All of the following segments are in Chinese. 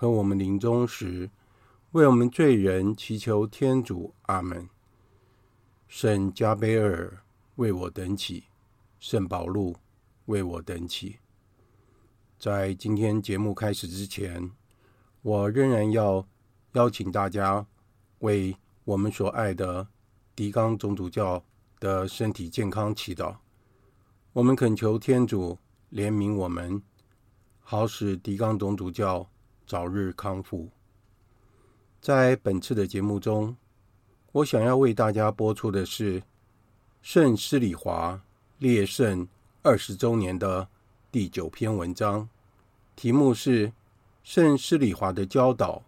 和我们临终时，为我们罪人祈求天主。阿门。圣加贝尔为我等祈，圣保禄为我等祈。在今天节目开始之前，我仍然要邀请大家为我们所爱的狄刚总主教的身体健康祈祷。我们恳求天主怜悯我们，好使狄刚总主教。早日康复。在本次的节目中，我想要为大家播出的是圣施礼华列圣二十周年的第九篇文章，题目是《圣施礼华的教导：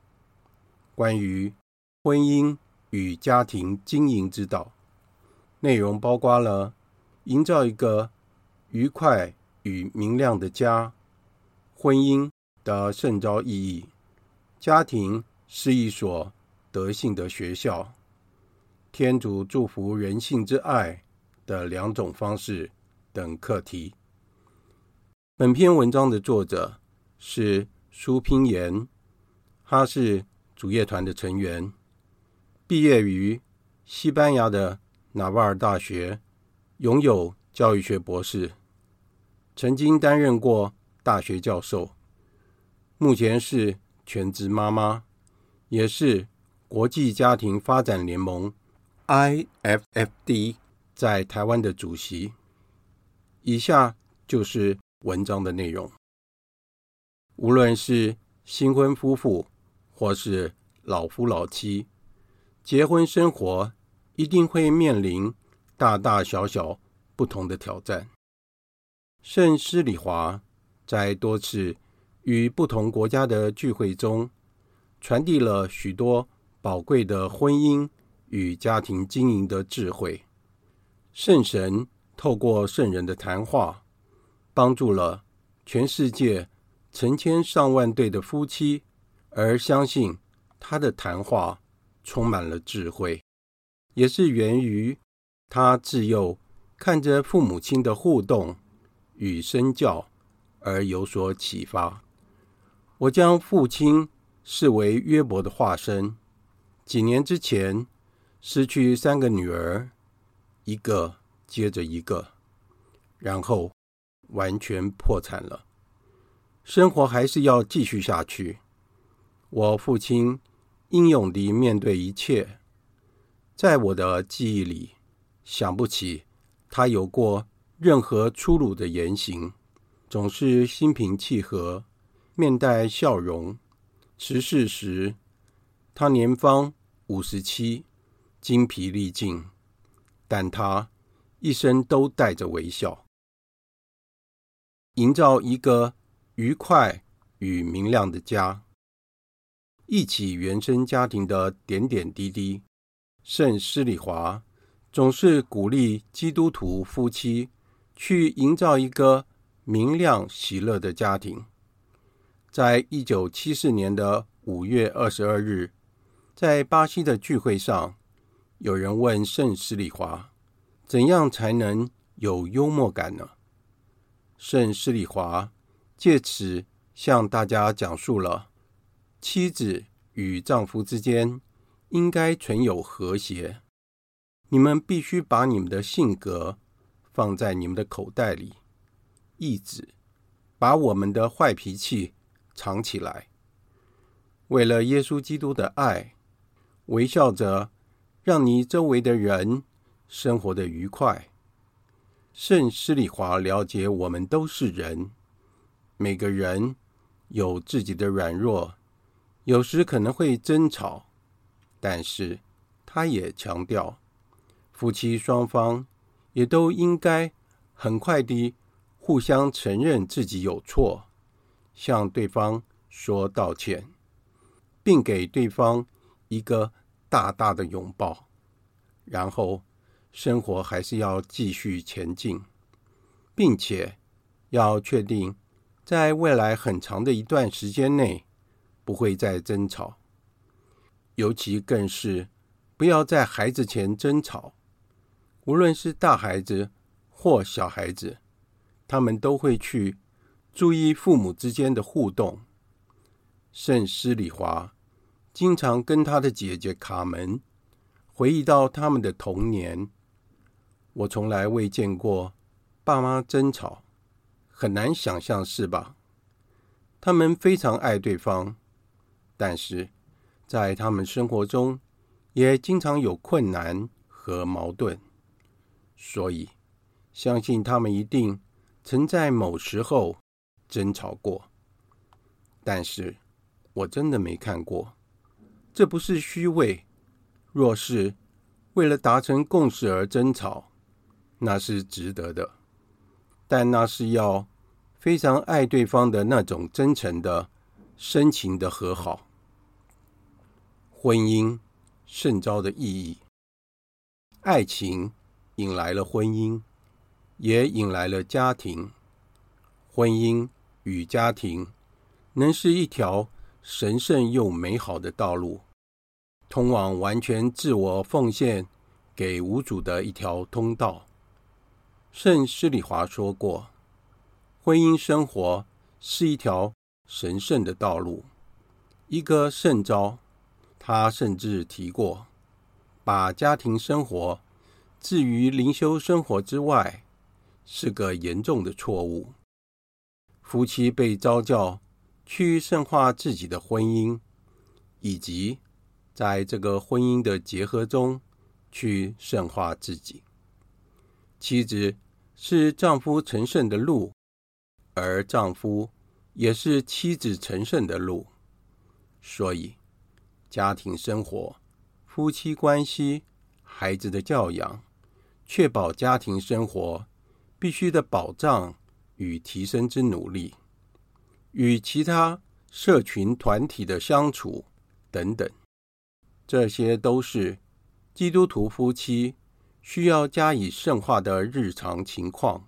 关于婚姻与家庭经营之道》。内容包括了营造一个愉快与明亮的家，婚姻。的圣召意义，家庭是一所德性的学校，天主祝福人性之爱的两种方式等课题。本篇文章的作者是苏娉妍，他是主业团的成员，毕业于西班牙的纳瓦尔大学，拥有教育学博士，曾经担任过大学教授。目前是全职妈妈，也是国际家庭发展联盟 （IFFD） 在台湾的主席。以下就是文章的内容。无论是新婚夫妇，或是老夫老妻，结婚生活一定会面临大大小小不同的挑战。圣施礼华在多次与不同国家的聚会中，传递了许多宝贵的婚姻与家庭经营的智慧。圣神透过圣人的谈话，帮助了全世界成千上万对的夫妻，而相信他的谈话充满了智慧，也是源于他自幼看着父母亲的互动与身教而有所启发。我将父亲视为约伯的化身。几年之前，失去三个女儿，一个接着一个，然后完全破产了。生活还是要继续下去。我父亲英勇地面对一切，在我的记忆里，想不起他有过任何粗鲁的言行，总是心平气和。面带笑容。辞世时，他年方五十七，精疲力尽，但他一生都带着微笑。营造一个愉快与明亮的家，忆起原生家庭的点点滴滴。圣施里华总是鼓励基督徒夫妻去营造一个明亮喜乐的家庭。在一九七四年的五月二十二日，在巴西的聚会上，有人问圣斯里华：“怎样才能有幽默感呢？”圣斯里华借此向大家讲述了妻子与丈夫之间应该存有和谐。你们必须把你们的性格放在你们的口袋里，意指把我们的坏脾气。藏起来，为了耶稣基督的爱，微笑着，让你周围的人生活得愉快。圣施礼华了解我们都是人，每个人有自己的软弱，有时可能会争吵，但是他也强调，夫妻双方也都应该很快地互相承认自己有错。向对方说道歉，并给对方一个大大的拥抱，然后生活还是要继续前进，并且要确定在未来很长的一段时间内不会再争吵，尤其更是不要在孩子前争吵。无论是大孩子或小孩子，他们都会去注意父母之间的互动。圣施礼华经常跟他的姐姐卡门回忆到他们的童年。我从来未见过爸妈争吵，很难想象，是吧？他们非常爱对方，但是在他们生活中也经常有困难和矛盾。所以，相信他们一定曾在某时候争吵过，但是我真的没看过。这不是虚伪，若是为了达成共识而争吵，那是值得的。但那是要非常爱对方的那种真诚的、深情的和好。婚姻甚招的意义，爱情。引来了婚姻，也引来了家庭。婚姻与家庭能是一条神圣又美好的道路，通往完全自我奉献给无主的一条通道。圣施里华说过：“婚姻生活是一条神圣的道路，一个圣招。”他甚至提过，把家庭生活。置于灵修生活之外，是个严重的错误。夫妻被召叫去圣化自己的婚姻，以及在这个婚姻的结合中去圣化自己。妻子是丈夫成圣的路，而丈夫也是妻子成圣的路。所以，家庭生活、夫妻关系、孩子的教养。确保家庭生活必须的保障与提升之努力，与其他社群团体的相处等等，这些都是基督徒夫妻需要加以圣化的日常情况。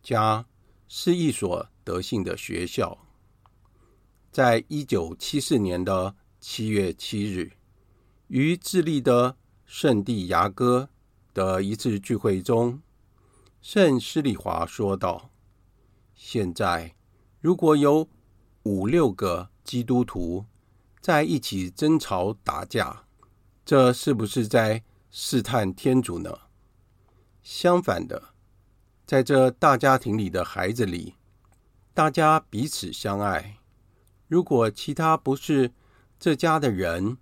家是一所德性的学校。在一九七四年的七月七日，于智利的圣地牙哥。的一次聚会中，圣施礼华说道：“现在，如果有五六个基督徒在一起争吵打架，这是不是在试探天主呢？相反的，在这大家庭里的孩子里，大家彼此相爱。如果其他不是这家的人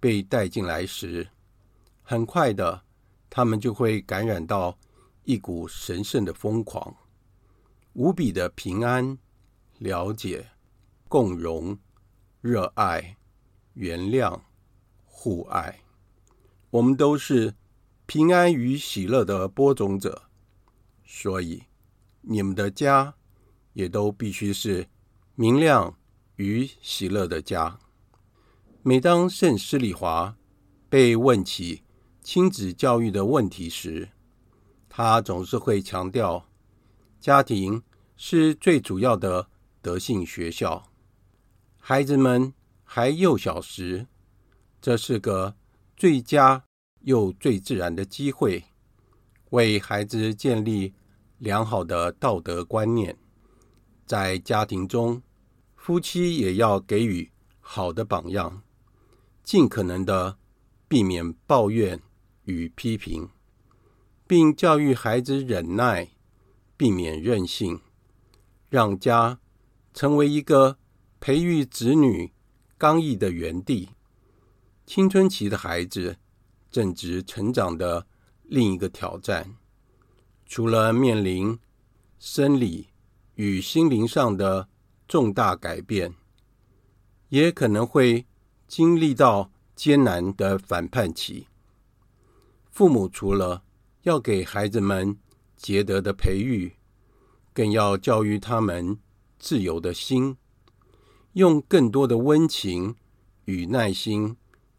被带进来时，很快的。”他们就会感染到一股神圣的疯狂，无比的平安、了解、共融、热爱、原谅、互爱。我们都是平安与喜乐的播种者，所以你们的家也都必须是明亮与喜乐的家。每当圣施礼华被问起，亲子教育的问题时，他总是会强调，家庭是最主要的德性学校。孩子们还幼小时，这是个最佳又最自然的机会，为孩子建立良好的道德观念。在家庭中，夫妻也要给予好的榜样，尽可能的避免抱怨。与批评，并教育孩子忍耐，避免任性，让家成为一个培育子女刚毅的园地。青春期的孩子正值成长的另一个挑战，除了面临生理与心灵上的重大改变，也可能会经历到艰难的反叛期。父母除了要给孩子们洁德的培育，更要教育他们自由的心，用更多的温情与耐心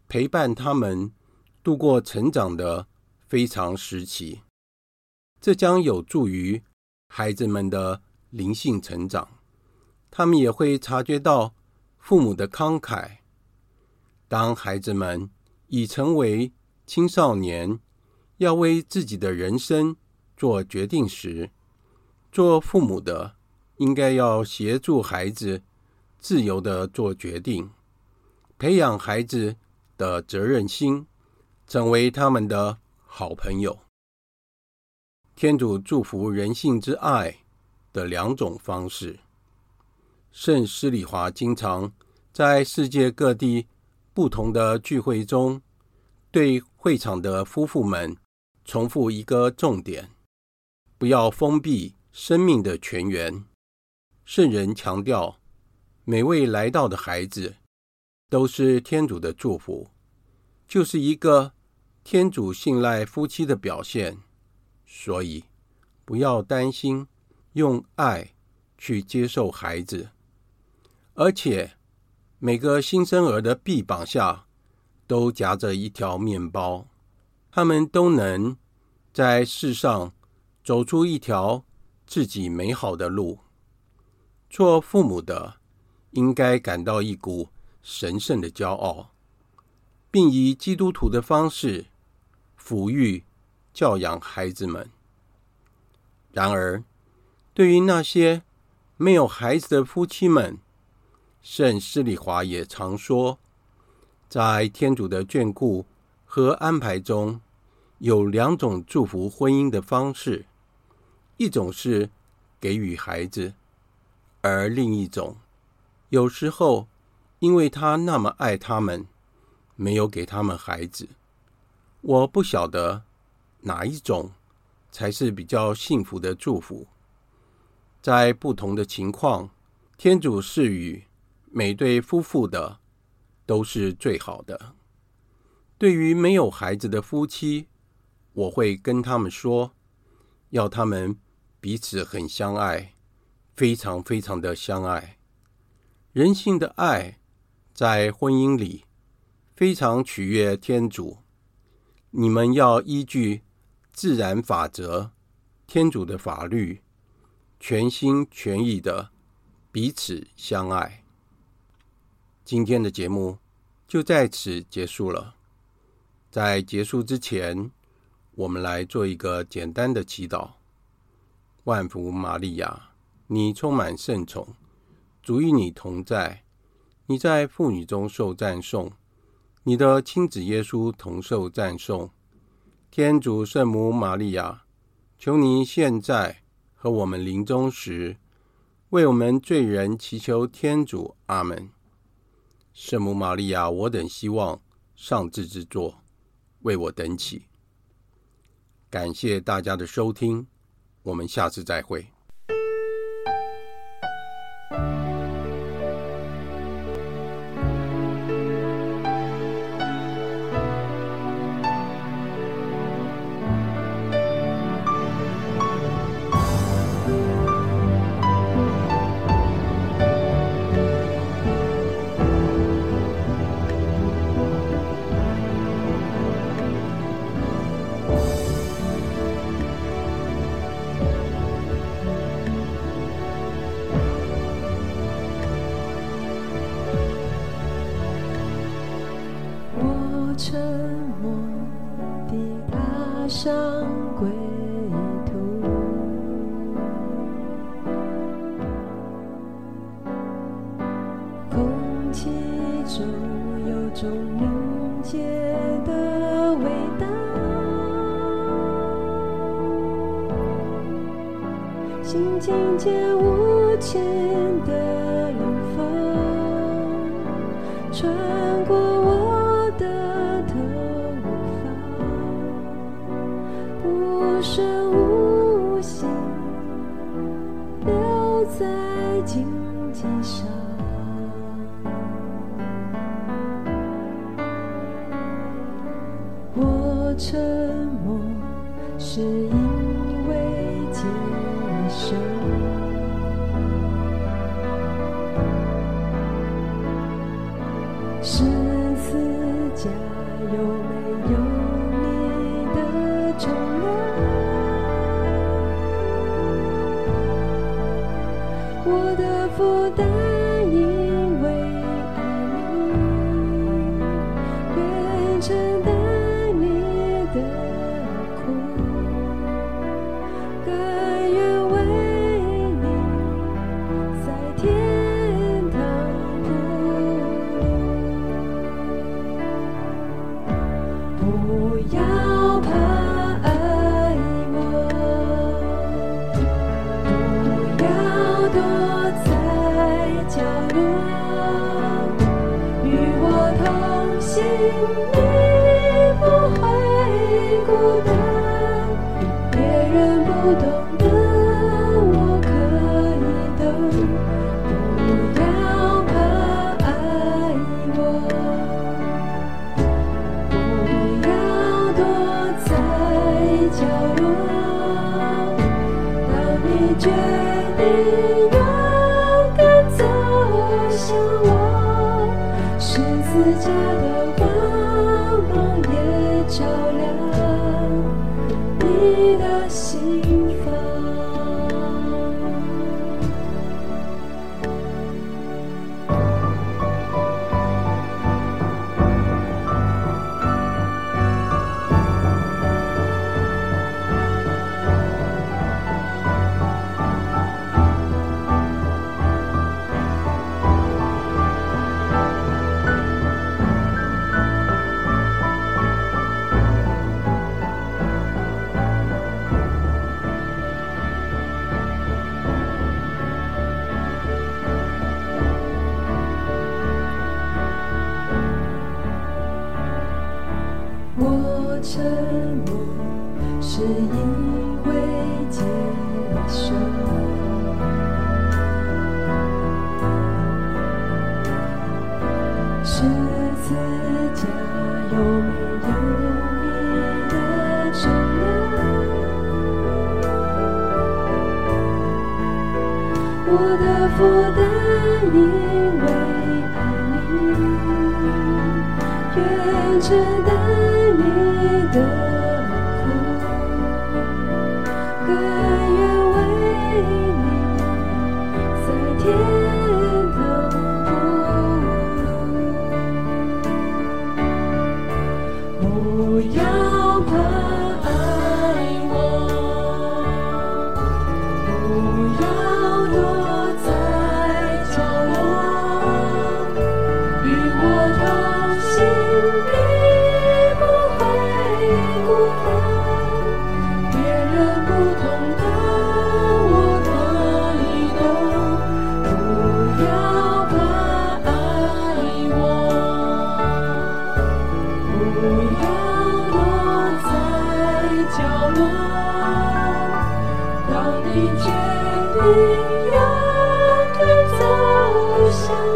陪伴他们度过成长的非常时期，这将有助于孩子们的灵性成长。他们也会察觉到父母的慷慨。当孩子们已成为青少年，要为自己的人生做决定时，做父母的应该要协助孩子自由的做决定，培养孩子的责任心，成为他们的好朋友。天主祝福人性之爱的两种方式。圣施礼华经常在世界各地。不同的聚会中，对会场的夫妇们重复一个重点：不要封闭生命的泉源。圣人强调，每位来到的孩子都是天主的祝福，就是一个天主信赖夫妻的表现。所以，不要担心，用爱去接受孩子，而且。每个新生儿的臂膀下都夹着一条面包，他们都能在世上走出一条自己美好的路。做父母的应该感到一股神圣的骄傲，并以基督徒的方式抚育、教养孩子们。然而，对于那些没有孩子的夫妻们，圣施里华也常说，在天主的眷顾和安排中，有两种祝福婚姻的方式：一种是给予孩子，而另一种，有时候因为他那么爱他们，没有给他们孩子。我不晓得哪一种才是比较幸福的祝福。在不同的情况，天主赐予。每对夫妇的都是最好的。对于没有孩子的夫妻，我会跟他们说，要他们彼此很相爱，非常非常的相爱。人性的爱在婚姻里非常取悦天主。你们要依据自然法则、天主的法律，全心全意的彼此相爱。今天的节目就在此结束了。在结束之前，我们来做一个简单的祈祷。万福玛利亚，你充满圣宠，主与你同在，你在妇女中受赞颂，你的亲子耶稣同受赞颂。天主圣母玛利亚，求你现在和我们临终时，为我们罪人祈求天主。阿门。圣母玛利亚，我等希望上智之作，为我等祈。感谢大家的收听，我们下次再会。无声无息留在荆棘上。沉默是因 so